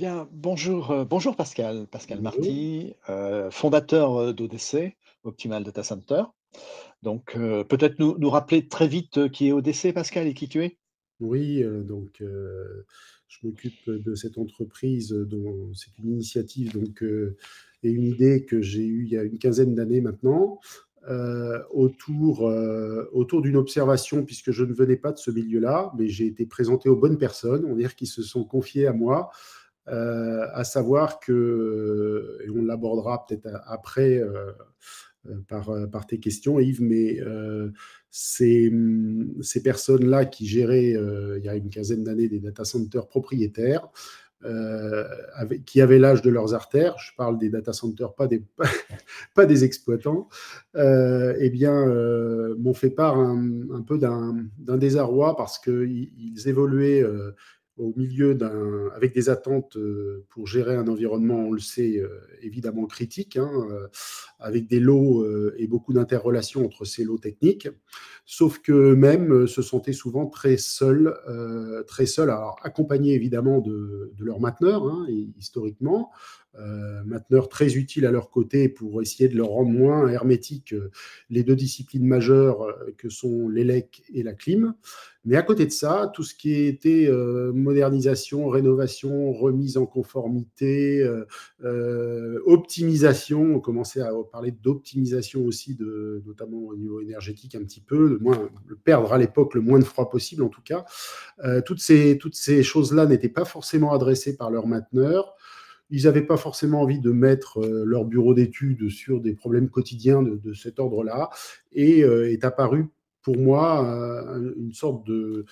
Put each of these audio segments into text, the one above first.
Bien, bonjour, heu, bonjour Pascal, Pascal Bonjour. Marty, heu, fondateur, heu, d'ODC, Optimal Data Center. Donc, peut-être nous nous rappeler très vite, qui est ODC Pascal et qui tu es? Oui, donc je m'occupe de cette entreprise, dont c'est une initiative donc et une idée que j'ai eue il y a une quinzaine d'années maintenant, autour, autour d'une observation puisque je ne venais pas de ce milieu-là, mais j'ai été présenté aux bonnes personnes, on va dire qui se sont confiées à moi, heu, à savoir que et on l'abordera peut-être après, heu, par, par tes questions Yves, mais ces, mmh, ces personnes-là qui géraient, il y a une quinzaine d'années des data centers propriétaires, qui avaient l'âge de leurs artères, je parle des data centers, pas des pas des exploitants, et bien, m'ont fait part un peu d'un désarroi parce qu'ils ils évoluaient, au milieu d'un avec des attentes, heu, pour gérer un environnement, on le sait, heu, évidemment critique, hein, heu, avec des lots, et beaucoup d'interrelations entre ces lots techniques. Sauf qu'eux-mêmes, se sentaient souvent très seuls, très seuls, accompagnés évidemment de de leurs mainteneurs, hein, hi historiquement, heu, mainteneurs très utiles à leur côté pour essayer de leur rendre moins hermétiques, heu, les 2 disciplines majeures, heu, que sont l'élec et la clim. Mais à côté de ça, tout ce qui était, modernisation, rénovation, remise en conformité, optimisation, on commençait à parler d'optimisation aussi de notamment au niveau énergétique un petit peu, le moins perdre à l'époque le moins de froid possible en tout cas. Toutes ces toutes ces choses-là n'étaient pas forcément adressées par leurs mainteneurs. Ils avaient pas forcément envie de mettre, heu, leur bureau d'études sur des problèmes quotidiens de cet ordre-là et heu, est apparu pour moi, heu, une sorte de,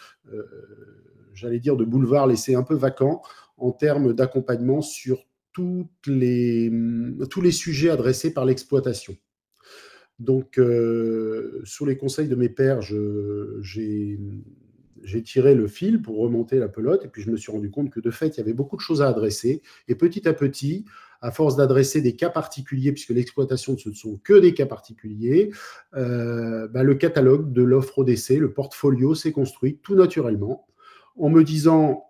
j'allais dire de boulevard laissé un peu vacant en termes d'accompagnement sur toutes les, mmh, tous les sujets adressés par l'exploitation. Donc sous les conseils de mes je j'ai, mmh, j'ai tiré le fil pour remonter la pelote et puis je me suis rendu compte que de fait, il y avait beaucoup de choses à adresser. Et petit à petit, à force d'adresser des cas particuliers, puisque l'exploitation, ce ne sont que des cas particuliers, heu, bah, le catalogue de l'offre ODC, le portfolio s'est construit tout naturellement en me disant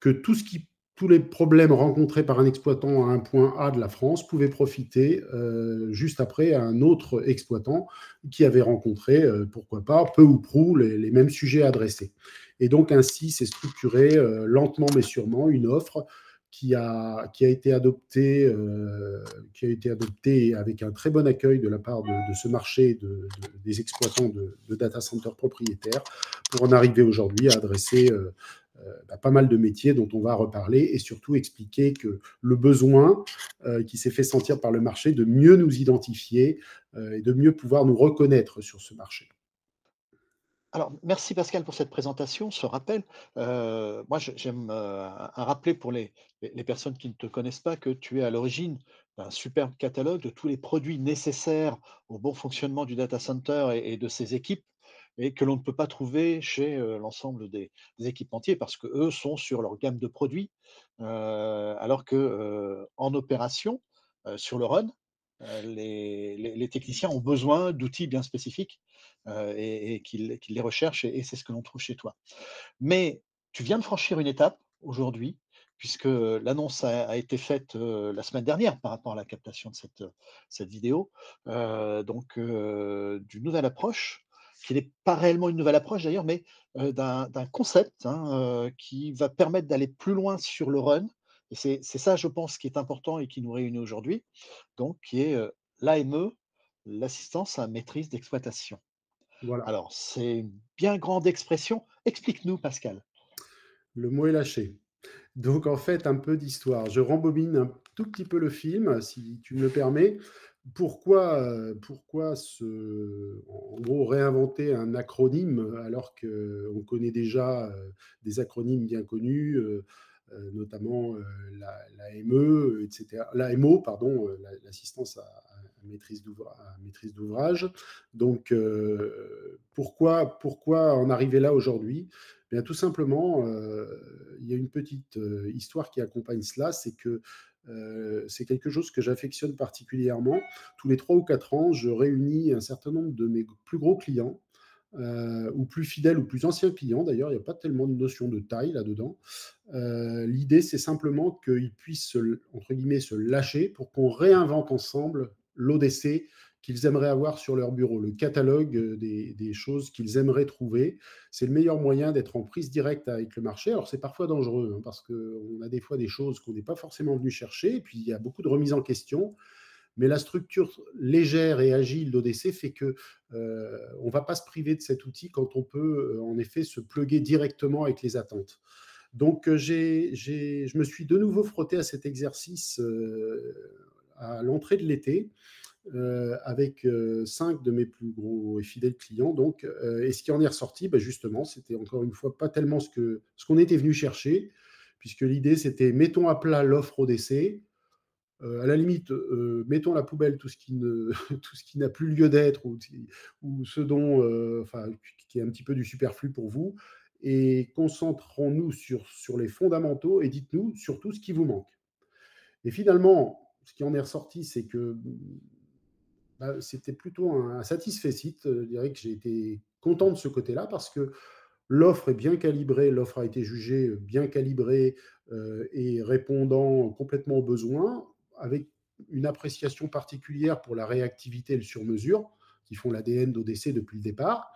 que tout ce qui tous les problèmes rencontrés par un exploitant à un point A de la France pouvaient profiter, heu, juste après à un autre exploitant qui avait rencontré, heu, pourquoi pas, peu ou prou les mêmes sujets adressés. Et donc ainsi s'est structurée, heu, lentement mais sûrement une offre qui a a été adoptée, avec un très bon accueil de la part de ce marché de de des exploitants de data centers propriétaires pour en arriver aujourd'hui à adresser, bah, pas mal de métiers dont on va reparler et surtout expliquer que le besoin, heu, qui s'est fait sentir par le marché de mieux nous identifier, heu et de mieux pouvoir nous reconnaître sur ce marché. Alors, merci Pascal pour cette présentation, ce rappel. Moi, j'aime, à rappeler pour les les personnes qui ne te connaissent pas que tu es à l'origine d'un superbe catalogue de tous les produits nécessaires au bon fonctionnement du data center et de ses équipes et que l'on ne peut pas trouver chez, l'ensemble des des équipementiers parce qu'eux sont sur leur gamme de produits. Alors que, en opération, sur le run, les techniciens ont besoin d'outils bien spécifiques et qu'ils les recherchent et c'est ce que l'on trouve chez toi. Mais tu viens de franchir une étape aujourd'hui, puisque, l'annonce a été faite, la semaine dernière par rapport à la captation de cette, vidéo, donc d'une nouvelle approche, qui n'est pas réellement une nouvelle approche d'ailleurs, mais d'un concept, hein, qui va permettre d'aller plus loin sur le run et c'est ça, je pense, qui est important et qui nous réunit aujourd'hui, donc qui est, l'AME, l'assistance à maîtrise d'exploitation. Voilà, Alors, c'est une bien grande expression. Explique-nous, Pascal. le mot est lâché. Donc en fait, un peu d'histoire. Je rembobine un tout petit peu le film, si tu me le permets. Pourquoi, heu, pourquoi se en gros, réinventer un acronyme alors qu'on connaît déjà, heu, des acronymes bien connus, heu, notamment, la l'AME, et cetera. L'AMO, pardon, heu, l'a l'assistance à maîtrise d'ouvrage. Donc, pourquoi pourquoi en arriver là aujourd'hui? Bien, tout simplement, il y a une petite, histoire qui accompagne cela, c'est que, heu, c'est quelque chose que j'affectionne particulièrement. Tous les 3 ou 4 ans, je réunis un certain nombre de mes plus gros clients, heu, ou plus fidèles ou plus anciens clients d'ailleurs, il y a pas tellement de notion de taille là-dedans. Heu, l'idée, c'est simplement qu'ils puissent se entre guillemets «se lâcher» pour qu'on réinvente ensemble l'ODC qu'ils aimeraient avoir sur leur bureau, le catalogue, heu, des choses qu'ils aimeraient trouver. C'est le meilleur moyen d'être en prise directe avec le marché. Alors c'est parfois dangereux, hein, parce qu'on a des fois des choses qu'on n'est pas forcément venu chercher et puis il y a beaucoup de remises en question. Mais la structure légère et agile d'ODC fait que, heu, on va pas se priver de cet outil quand on peut, heu, en effet se plugger directement avec les attentes. Donc, je me suis de nouveau frotté à cet exercice, à l'entrée de l'été, heu, avec, heu, 5 de mes plus gros et fidèles clients. Donc, heu et ce qui en est ressorti, bah, justement, c'était encore une fois pas tellement ce que ce qu'on était venu chercher, puisque l'idée c'était: mettons à plat l'offre ODC, Heu, à la limite, mettons à la poubelle tout ce qui n'a plus lieu d'être ou ou ce dont, qui est un petit peu du superflu pour vous. Et concentrons-nous sur sur les fondamentaux et dites-nous surtout ce qui vous manque. Et finalement, ce qui en est ressorti, c'est que, bah, c'était plutôt un satisfecit, heu, je dirais que j'ai été content de ce côté-là parce que l'offre est bien calibrée, l'offre a été jugée, heu, bien calibrée, heu et répondant complètement aux besoins, avec une appréciation particulière pour la réactivité et le sur-mesure, qui font l'ADN d'ODC depuis le départ.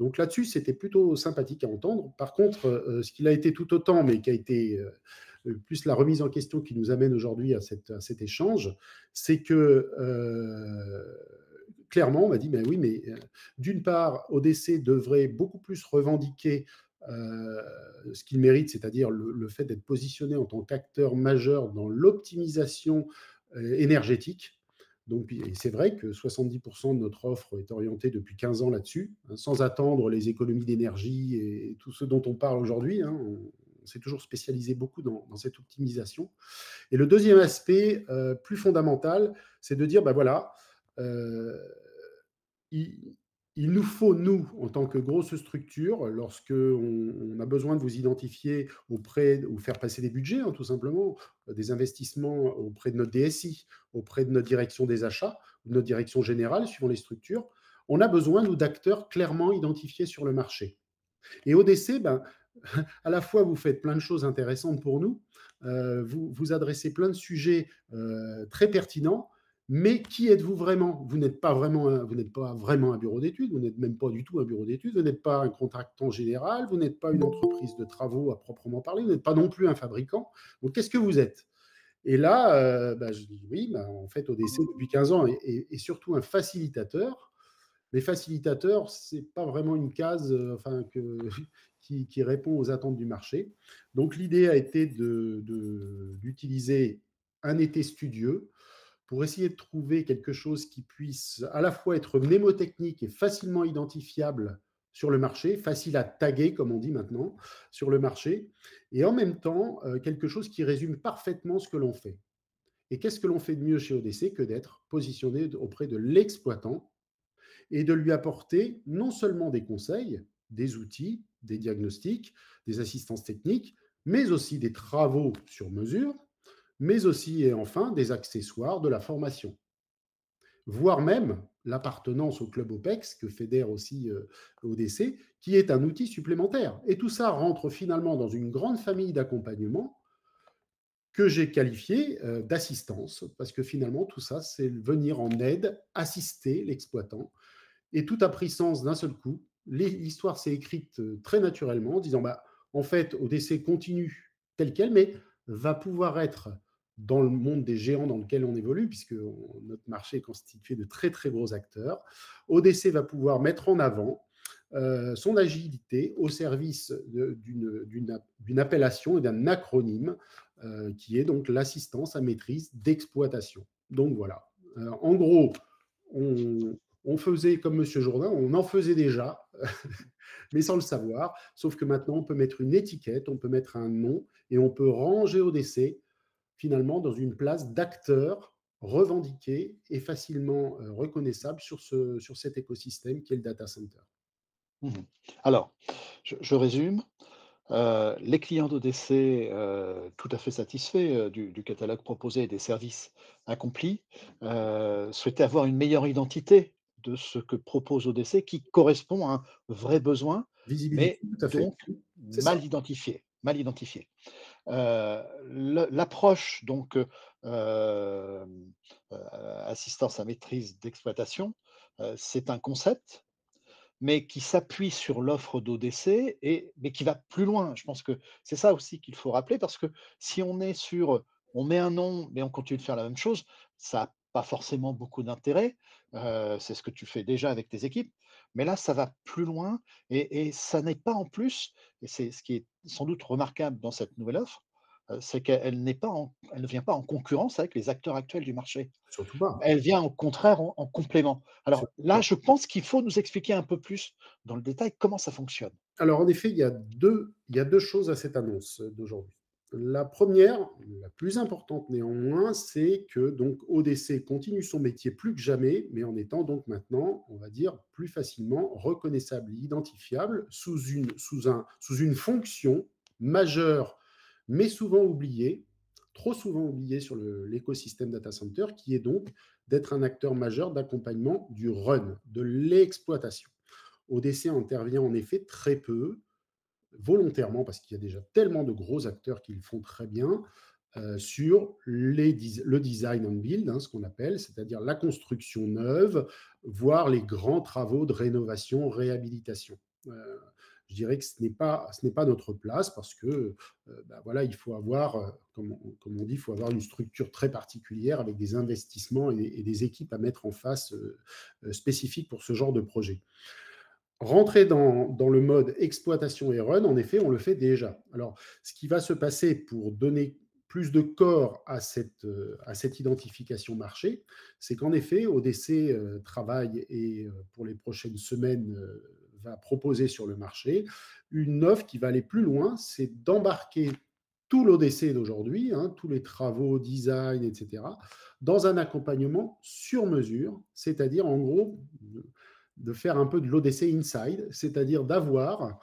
Donc là-dessus, c'était plutôt sympathique à entendre. Par contre, heu, ce qu'il a été tout autant, mais qui a été, heu, plus la remise en question qui nous amène aujourd'hui à cet échange, c'est que, heu, clairement, on m'a dit: «Mais oui, mais, d'une part, ODC devrait beaucoup plus revendiquer, ce qu'il mérite, c'est-à-dire le fait d'être positionné en tant qu'acteur majeur dans l'optimisation, énergétique». Donc c'est vrai que 70% de notre offre est orientée depuis 15 ans là-dessus, hein, sans attendre les économies d'énergie et tout ce dont on parle aujourd'hui, hein. On s'est toujours spécialisé beaucoup dans cette optimisation. Et le deuxième aspect, heu, plus fondamental, c'est de dire: «Bah, voilà, il il nous faut, nous, en tant que grosse structure, lorsque on a besoin de vous identifier auprès ou faire passer des budgets, hein, tout simplement, euh, des investissements auprès de notre DSI, auprès de notre direction des achats, de notre direction générale, suivant les structures. On a besoin, nous, d'acteurs clairement identifiés sur le marché. Et ODC, ben, à la fois, vous faites plein de choses intéressantes pour nous, heu, vous adressez plein de sujets, heu, très pertinents, mais qui êtes-vous vraiment? Vous n'êtes pas vraiment un vous n'êtes pas vraiment un bureau d'études, vous n'êtes même pas du tout un bureau d'études, vous n'êtes pas un contractant général, vous n'êtes pas une entreprise de travaux à proprement parler, vous n'êtes pas non plus un fabricant. Donc qu'est-ce que vous êtes? Et là, heu, bah, je dis: «Oui, bah, en fait, ODC depuis 15 ans est est est surtout un facilitateur les facilitateurs, c'est pas vraiment une case, heu, enfin que qui qui répond aux attentes du marché. Donc l'idée a été de de d'utiliser un été studieux pour essayer de trouver quelque chose qui puisse à la fois être mnémotechnique et facilement identifiable sur le marché, facile à taguer comme on dit maintenant, sur le marché et en même temps, heu, quelque chose qui résume parfaitement ce que l'on fait. Et qu'est-ce que l'on fait de mieux chez ODC que d'être positionné auprès de l'exploitant et de lui apporter non seulement des conseils, des outils, des diagnostics, des assistances techniques, mais aussi des travaux sur mesure, mais aussi et enfin des accessoires de la formation, voire même l'appartenance au club OPEX que fédère aussi euh, ODC, qui est un outil supplémentaire. Et tout ça rentre finalement dans une grande famille d'accompagnement que j'ai qualifié euh, d'assistance, parce que finalement tout ça, c'est venir en aide, assister l'exploitant et tout a pris sens d'un seul coup. L'histoire s'est écrite euh, très naturellement en disant, bah, en fait, ODC continue tel quel, mais va pouvoir être dans le monde des géants dans lequel on évolue, puisque notre marché est constitué de très très gros acteurs. ODC va pouvoir mettre en avant euh, son agilité au service d'une appellation et d'un acronyme euh, qui est donc l'assistance à maîtrise d'exploitation. Donc voilà. Euh, en gros, on, on faisait comme Monsieur Jourdain, on en faisait déjà, mais sans le savoir. Sauf que maintenant, on peut mettre une étiquette, on peut mettre un nom et on peut ranger décès finalement dans une place d'acteur revendiqué et facilement euh, reconnaissable sur, ce, sur cet écosystème qui est le data center. Mmh Alors, je je résume. Heu, les clients d'ODC, heu, tout à fait satisfaits, heu, du du catalogue proposé et des services accomplis, souhaitaient avoir une meilleure identité de ce que propose ODC qui correspond à un vrai besoin, Visibilité, mais tout à fait. donc C'est ça. mal identifié mal identifié. Le l'approche donc, heu, hem, heu, assistance à maîtrise d'exploitation, c'est un concept mais qui s'appuie sur l'offre d'ODC et mais qui va plus loin. Je pense que c'est ça aussi qu'il faut rappeler parce que si on est sur, on met un nom, mais on continue de faire la même chose, ça a pas forcément beaucoup d'intérêt. C'est ce que tu fais déjà avec tes équipes. Mais là, ça va plus loin et et ça n'est pas en plus et c'est ce qui est sans doute remarquable dans cette nouvelle offre, c'est qu'elle n'est pas en elle ne vient pas en concurrence avec les acteurs actuels du marché. Surtout pas, Elle vient au contraire en en complément. Alors surtout là, je pense qu'il faut nous expliquer un peu plus dans le détail comment ça fonctionne. Alors en effet, il y a 2 il y a 2 choses à cette annonce, d'aujourd'hui. La première, la plus importante néanmoins, c'est que donc ODC continue son métier plus que jamais, mais en étant donc maintenant, on va dire, plus facilement reconnaissable et identifiable sous une sous un sous une fonction majeure, mais souvent oubliée, trop souvent oubliée sur l'écosystème data center, qui est donc d'être un acteur majeur d'accompagnement du run, de l'exploitation. ODC intervient en effet très peu, volontairement, parce qu'il y a déjà tellement de gros acteurs qui le font très bien, euh, sur les, le design and build, hein, ce qu'on appelle, c'est-à-dire la construction neuve, voire les grands travaux de rénovation, réhabilitation. Euh, je dirais que ce n'est pas, pas notre place parce que, euh, bah voilà, il faut avoir, comme on, dit, il faut avoir une structure très particulière avec des investissements et, et des équipes à mettre en face spécifiques pour ce genre de projet. Rentrer dans, le mode exploitation et run, en effet, on le fait déjà. Alors, ce qui va se passer pour donner plus de corps à cette, cette identification marché, c'est qu'en effet, ODC euh, travaille et euh, pour les prochaines semaines euh, va proposer sur le marché une offre qui va aller plus loin, c'est d'embarquer tout l'ODC d'aujourd'hui, hein, tous les travaux, design, etc., dans un accompagnement sur mesure, c'est-à-dire en gros de faire un peu de l'ODC inside, c'est-à-dire d'avoir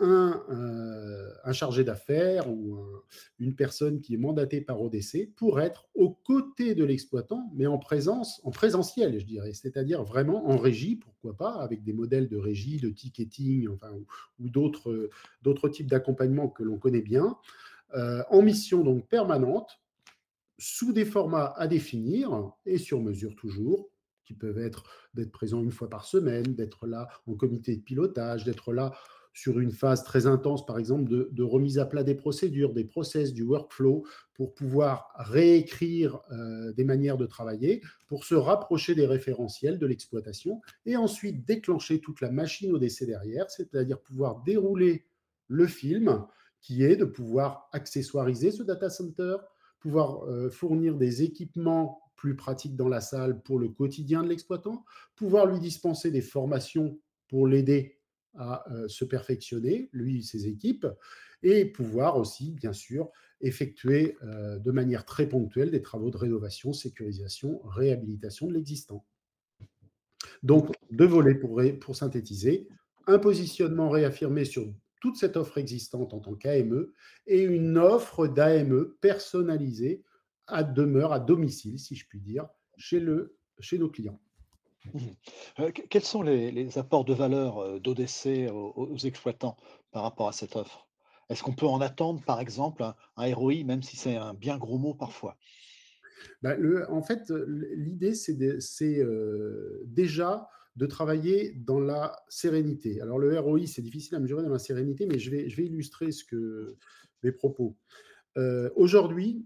un, euh, un, chargé d'affaires ou un, une personne qui est mandatée par ODC pour être aux côtés de l'exploitant, mais en présence, en présentiel, je dirais, c'est-à-dire vraiment en régie, pourquoi pas, avec des modèles de régie, de ticketing, enfin, ou, ou d'autres, d'autres types d'accompagnement que l'on connaît bien, euh, en mission donc permanente, sous des formats à définir et sur mesure toujours, qui peuvent être d'être présent une fois par semaine, d'être là en comité de pilotage, d'être là sur une phase très intense, par exemple, de, de, remise à plat des procédures, des process, du workflow, pour pouvoir réécrire euh, des manières de travailler, pour se rapprocher des référentiels de l'exploitation, et ensuite déclencher toute la machine au décès derrière, c'est-à-dire pouvoir dérouler le film, qui est de pouvoir accessoiriser ce data center, pouvoir euh, fournir des équipements plus pratiques dans la salle pour le quotidien de l'exploitant, pouvoir lui dispenser des formations pour l'aider à euh, se perfectionner, lui et ses équipes, et pouvoir aussi, bien sûr, effectuer euh, de manière très ponctuelle des travaux de rénovation, sécurisation, réhabilitation de l'existant. Donc, deux volets pour synthétiser, un positionnement réaffirmé sur toute cette offre existante en tant qu'AME et une offre d'AME personnalisée à demeure, à domicile, si je puis dire, chez, le, chez nos clients. Mmh. Euh, quels sont les, les, apports de valeur d'ODC aux, aux, exploitants par rapport à cette offre? Est-ce qu'on peut en attendre, par exemple, un, un ROI, même si c'est un bien gros mot parfois? Ben le, En fait, l'idée, c'est euh, déjà de travailler dans la sérénité. Alors, le ROI, c'est difficile à mesurer dans la sérénité, mais je vais, je vais illustrer ce que, mes propos. Euh, Aujourd'hui,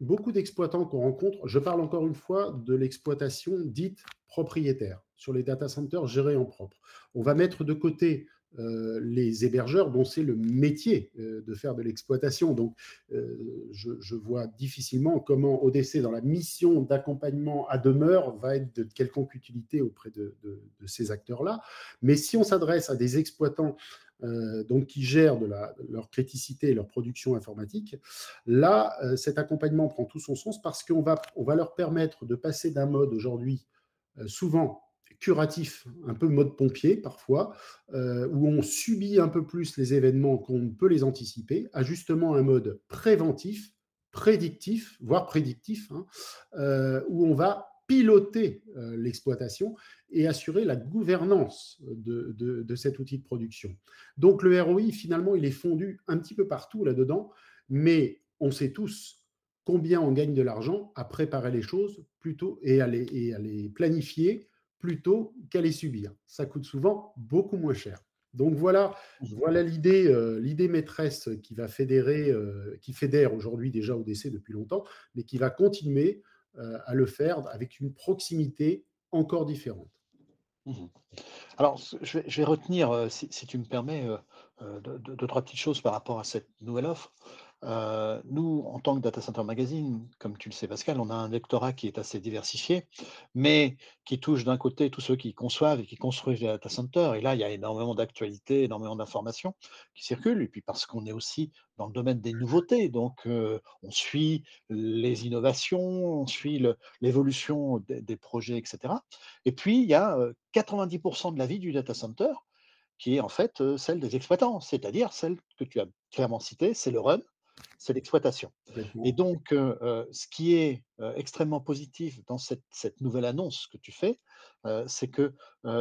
beaucoup d'exploitants qu'on rencontre, je parle encore une fois de l'exploitation dite propriétaire sur les data centers gérés en propre. On va mettre de côté euh, les hébergeurs dont c'est le métier euh, de faire de l'exploitation. Donc, euh, je, vois difficilement comment ODC, dans la mission d'accompagnement à demeure, va être de quelconque utilité auprès de ces acteurs-là. Mais si on s'adresse à des exploitants euh, donc qui gèrent de, la, leur criticité et leur production informatique, là, euh, cet accompagnement prend tout son sens parce qu'on va, on va leur permettre de passer d'un mode aujourd'hui euh, souvent curatif, un peu mode pompier parfois, où on subit un peu plus les événements qu'on peut les anticiper, à justement un mode préventif, prédictif, voire prédictif, hein, où on va piloter euh, l'exploitation et assurer la gouvernance de, de, cet outil de production. Donc le ROI, finalement, il est fondu un petit peu partout là-dedans, mais on sait tous combien on gagne de l'argent à préparer les choses plutôt et à les, à les planifier plutôt qu'à les subir. Ça coûte souvent beaucoup moins cher. Donc voilà, voilà l'idée, euh, l'idée maîtresse qui va fédérer, euh, qui fédère aujourd'hui déjà au décès depuis longtemps, mais qui va continuer euh, à le faire avec une proximité encore différente. Mmh Alors, je vais, retenir, euh, si, tu me permets, euh, deux- deux, trois petites choses par rapport à cette nouvelle offre. Euh, nous, en tant que Data Center Magazine, comme tu le sais, Pascal, on a un lectorat qui est assez diversifié, mais qui touche d'un côté tous ceux qui conçoivent et qui construisent des data centers. Et là, il y a énormément d'actualités, énormément d'informations qui circulent. Et puis parce qu'on est aussi dans le domaine des nouveautés, donc euh, on suit les innovations, on suit l'évolution des, des projets, etc. Et puis, il y a euh, 90% de la vie du data center qui est en fait euh, celle des exploitants, c'est-à-dire celle que tu as clairement citée, c'est le run, c'est l'exploitation. Et donc, heu heu, ce qui est, heu, extrêmement positif dans cette cette nouvelle annonce que tu fais, c'est que,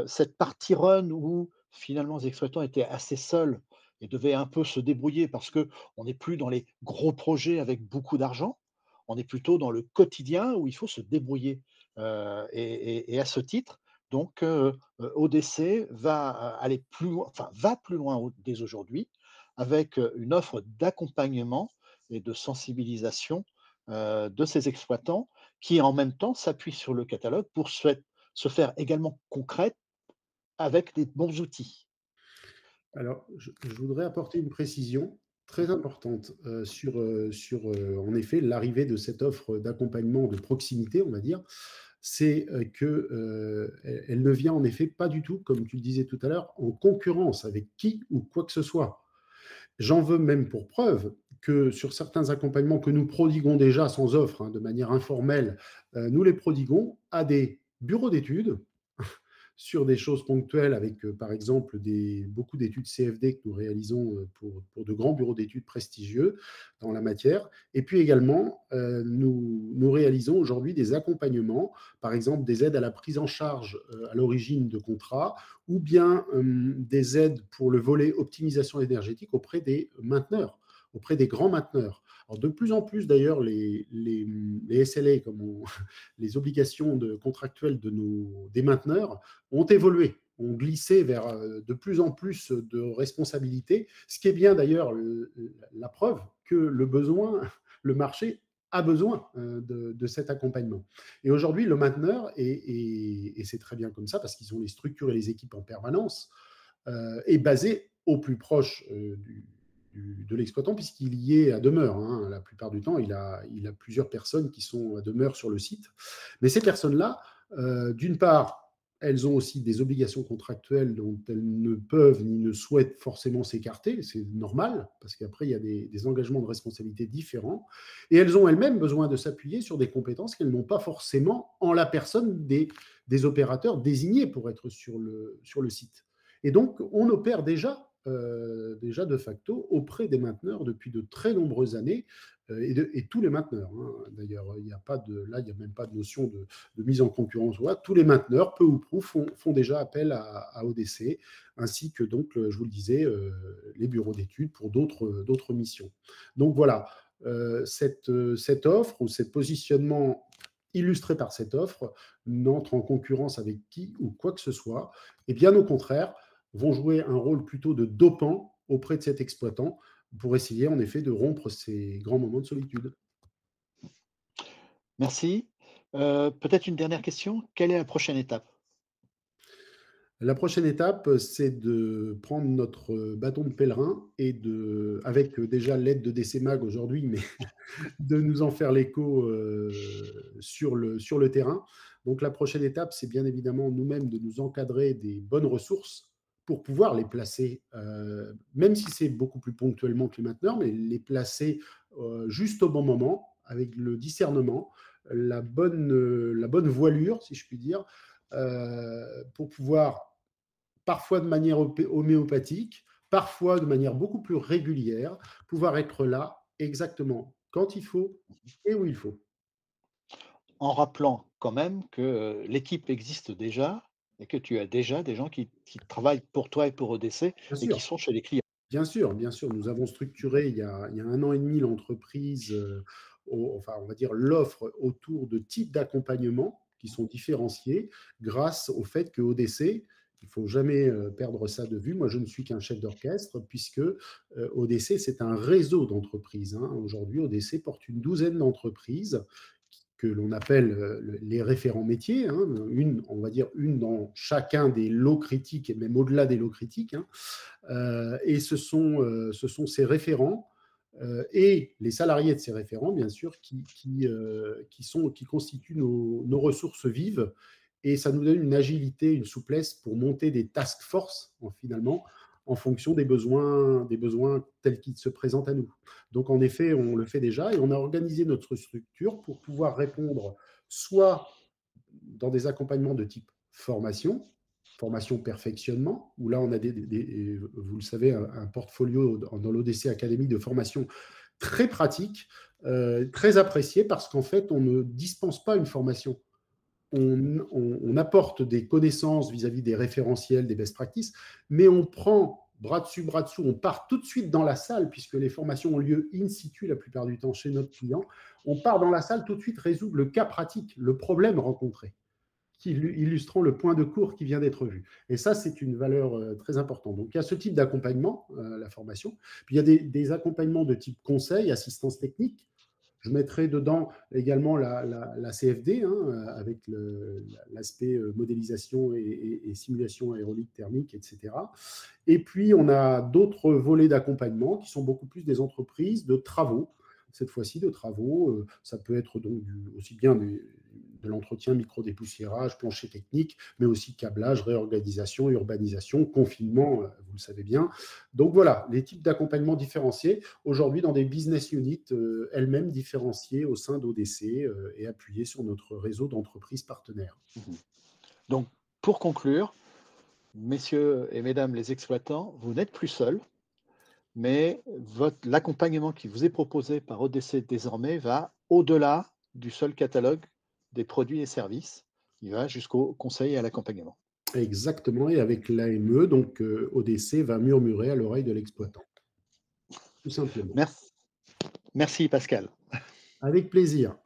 cette partie run où finalement les exploitants étaient assez seuls et devaient un peu se débrouiller parce qu'on n'est plus dans les gros projets avec beaucoup d'argent, on est plutôt dans le quotidien où il faut se débrouiller. Et et et à ce titre, donc, ODC va, aller plus loin enfin va plus loin dès aujourd'hui avec, heu, une offre d'accompagnement et de sensibilisation, heu, de ces exploitants qui, en même temps, s'appuient sur le catalogue pour se faire également concrète avec des bons outils. Alors, je, je voudrais apporter une précision très Mmh importante euh, sur, euh, sur euh, en effet, l'arrivée de cette offre d'accompagnement de proximité, on va dire. C'est euh, que euh, elle ne vient en effet pas du tout, comme tu le disais tout à l'heure, en concurrence avec qui ou quoi que ce soit. J'en veux même pour preuve que sur certains accompagnements que nous prodiguons déjà sans offre, hein, de manière informelle, euh, nous les prodiguons à des bureaux d'études sur des choses ponctuelles avec, euh, par exemple, beaucoup d'études CFD que nous réalisons euh, pour, de grands bureaux d'études prestigieux dans la matière. Et puis également, euh, nous, nous réalisons aujourd'hui des accompagnements, par exemple des aides à la prise en charge à l'origine de contrats ou bien euh, des aides pour le volet optimisation énergétique auprès des mainteneurs auprès des grands mainteneurs. De plus en plus d'ailleurs, les, SLA, les obligations contractuelles de nos, des mainteneurs, ont évolué, ont glissé vers euh, de plus en plus de responsabilités, ce qui est bien d'ailleurs la preuve que le besoin, le marché a besoin euh, de, cet accompagnement. Et aujourd'hui, le mainteneur, et c'est très bien comme ça, parce qu'ils ont les structures et les équipes en permanence, euh, est basé au plus proche euh, du, de l'exploitant, puisqu'il y est à demeure. Hein. La plupart du temps, il a, il a plusieurs personnes qui sont à demeure sur le site. Mais ces personnes-là, euh, d'une part, elles ont aussi des obligations contractuelles dont elles ne peuvent ni ne souhaitent forcément s'écarter, c'est normal, parce qu'après, il y a des, des, engagements de responsabilité différents, et elles ont elles-mêmes besoin de s'appuyer sur des compétences qu'elles n'ont pas forcément en la personne des, des, opérateurs désignés pour être sur le, sur le site. Et donc, on opère déjà euh, déjà de facto auprès des mainteneurs depuis de très nombreuses années euh, et, tous les mainteneurs. Hein. D'ailleurs, il n'y a pas de là, il n'y a même pas de notion de, mise en concurrence. Voilà. Tous les mainteneurs, peu ou prou, font, déjà appel à, ODC, ainsi que donc, je vous le disais, euh, les bureaux d'études pour d'autres missions. Donc voilà, euh, cette, cette offre ou ce positionnement illustré par cette offre n'entre en concurrence avec qui ou quoi que ce soit. Et bien au contraire, vont jouer un rôle plutôt de dopant auprès de cet exploitant pour essayer en effet de rompre ces grands moments de solitude. Merci. Euh, Peut-être une dernière question. Quelle est la prochaine étape? La prochaine étape, c'est de prendre notre bâton de pèlerin et de, avec déjà l'aide de DCMAG aujourd'hui, mais de nous en faire l'écho euh, sur, le, sur le terrain. Donc la prochaine étape, c'est bien évidemment nous-mêmes de nous encadrer des bonnes ressources pour pouvoir les placer, euh, même si c'est beaucoup plus ponctuellement que les mainteneurs, mais les placer euh, juste au bon moment, avec le discernement, la bonne, euh, la bonne voilure, si je puis dire, pour pouvoir, parfois de manière homéopathique, parfois de manière beaucoup plus régulière, pouvoir être là exactement quand il faut et où il faut. en rappelant quand même que, l'équipe existe déjà et que tu as déjà des gens qui qui travaillent pour toi et pour ODC Bien et qui sont chez les clients. Bien sûr, bien sûr. Nous avons structuré il y a il y a 1 an et demi l'entreprise, au enfin, on va dire l'offre autour de types d'accompagnement qui sont différenciés grâce au fait que ODC, il faut jamais, heu, perdre ça de vue. Moi, je ne suis qu'un chef d'orchestre puisque, heu, ODC, c'est un réseau d'entreprises, hein. Aujourd'hui, ODC porte une douzaine d'entreprises que l'on appelle, le les référents métiers, hein. Une, on va dire une dans chacun des lots critiques et même au-delà des lots critiques, hein. Heu et ce sont, heu, ce sont ces référents, et les salariés de ces référents, bien sûr, qui qui, qui sont qui constituent nos ressources vives et ça nous donne une agilité, une souplesse pour monter des task force en finalement, en fonction des besoins des besoins tels qu'ils se présentent à nous. Donc en effet, on le fait déjà et on a organisé notre structure pour pouvoir répondre soit dans des accompagnements de type formation, formation perfectionnement, où là on a des vous le savez, un portfolio dans l'ODC Academy de formation très pratique, heu, très apprécié parce qu'en fait, on ne dispense pas une formation. On apporte des connaissances vis-à-vis des référentiels, des best practices, mais on prend bras dessus, bras dessous, on part tout de suite dans la salle puisque les formations ont lieu in situ la plupart du temps chez notre client. On part dans la salle tout de suite résoudre le cas pratique, le problème rencontré illustrant le point de cours qui vient d'être vu. Et ça, c'est une valeur euh, très importante. Donc, il y a ce type d'accompagnement, euh, la formation. Puis, il y a des, accompagnements de type conseil, assistance technique. Je mettrai dedans également la, CFD, hein, avec l'aspect euh, modélisation et, simulation aérolique thermique, etc. Et puis, on a d'autres volets d'accompagnement qui sont beaucoup plus des entreprises de travaux cette fois-ci de travaux. Ça peut être donc aussi bien des, de l'entretien, micro-dépoussiérage, plancher technique, mais aussi câblage, réorganisation, urbanisation, confinement, euh, vous le savez bien. Donc voilà, les types d'accompagnement différenciés, aujourd'hui dans des business units euh, elles-mêmes différenciées au sein d'ODC euh, et appuyées sur notre réseau d'entreprises partenaires. Mmh. Donc, pour conclure, messieurs et mesdames les exploitants, vous n'êtes plus seuls, mais l'accompagnement qui vous est proposé par ODC désormais va au-delà du seul catalogue des produits et services. Il va jusqu'au conseil et à l'accompagnement. Exactement, et avec l'AME, donc euh, ODC va murmurer à l'oreille de l'exploitant. Tout simplement. Merci. Merci Pascal. Avec plaisir.